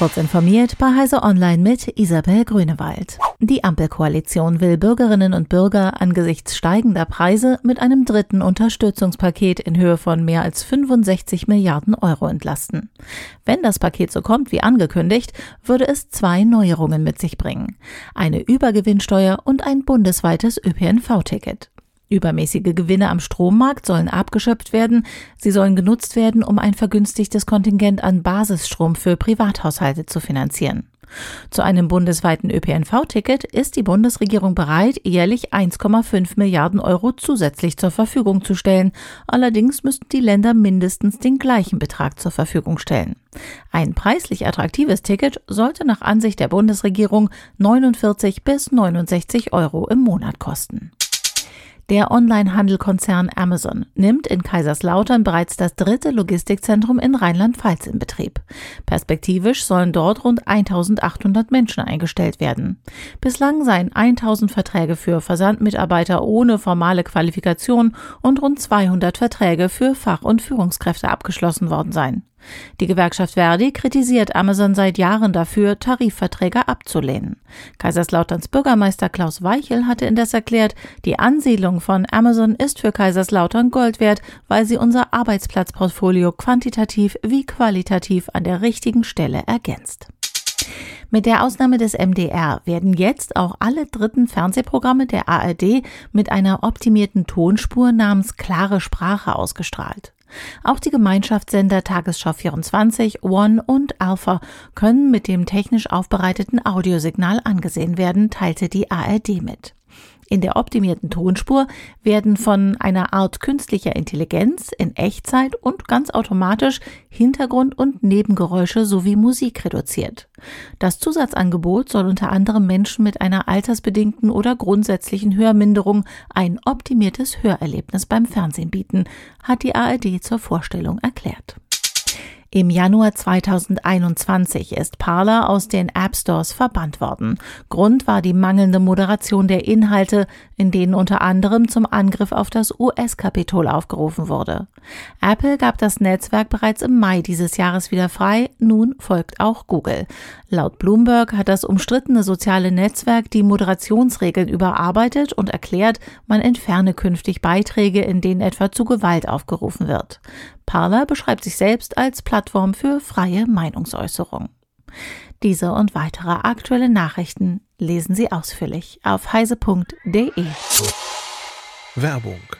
Kurz informiert bei Heise Online mit Isabel Grünewald. Die Ampelkoalition will Bürgerinnen und Bürger angesichts steigender Preise mit einem dritten Unterstützungspaket in Höhe von mehr als 65 Milliarden Euro entlasten. Wenn das Paket so kommt wie angekündigt, würde es zwei Neuerungen mit sich bringen. Eine Übergewinnsteuer und ein bundesweites ÖPNV-Ticket. Übermäßige Gewinne am Strommarkt sollen abgeschöpft werden. Sie sollen genutzt werden, um ein vergünstigtes Kontingent an Basisstrom für Privathaushalte zu finanzieren. Zu einem bundesweiten ÖPNV-Ticket ist die Bundesregierung bereit, jährlich 1,5 Milliarden Euro zusätzlich zur Verfügung zu stellen. Allerdings müssten die Länder mindestens den gleichen Betrag zur Verfügung stellen. Ein preislich attraktives Ticket sollte nach Ansicht der Bundesregierung 49 bis 69 Euro im Monat kosten. Der Onlinehandelkonzern Amazon nimmt in Kaiserslautern bereits das dritte Logistikzentrum in Rheinland-Pfalz in Betrieb. Perspektivisch sollen dort rund 1800 Menschen eingestellt werden. Bislang seien 1000 Verträge für Versandmitarbeiter ohne formale Qualifikation und rund 200 Verträge für Fach- und Führungskräfte abgeschlossen worden sein. Die Gewerkschaft Verdi kritisiert Amazon seit Jahren dafür, Tarifverträge abzulehnen. Kaiserslauterns Bürgermeister Klaus Weichel hatte indes erklärt, die Ansiedlung von Amazon ist für Kaiserslautern Gold wert, weil sie unser Arbeitsplatzportfolio quantitativ wie qualitativ an der richtigen Stelle ergänzt. Mit der Ausnahme des MDR werden jetzt auch alle dritten Fernsehprogramme der ARD mit einer optimierten Tonspur namens klare Sprache ausgestrahlt. Auch die Gemeinschaftssender Tagesschau 24, One und Alpha können mit dem technisch aufbereiteten Audiosignal angesehen werden, teilte die ARD mit. In der optimierten Tonspur werden von einer Art künstlicher Intelligenz in Echtzeit und ganz automatisch Hintergrund- und Nebengeräusche sowie Musik reduziert. Das Zusatzangebot soll unter anderem Menschen mit einer altersbedingten oder grundsätzlichen Hörminderung ein optimiertes Hörerlebnis beim Fernsehen bieten, hat die ARD zur Vorstellung erklärt. Im Januar 2021 ist Parler aus den App Stores verbannt worden. Grund war die mangelnde Moderation der Inhalte, in denen unter anderem zum Angriff auf das US-Kapitol aufgerufen wurde. Apple gab das Netzwerk bereits im Mai dieses Jahres wieder frei, nun folgt auch Google. Laut Bloomberg hat das umstrittene soziale Netzwerk die Moderationsregeln überarbeitet und erklärt, man entferne künftig Beiträge, in denen etwa zu Gewalt aufgerufen wird. Parler beschreibt sich selbst als Plattform für freie Meinungsäußerung. Diese und weitere aktuelle Nachrichten lesen Sie ausführlich auf heise.de. Werbung.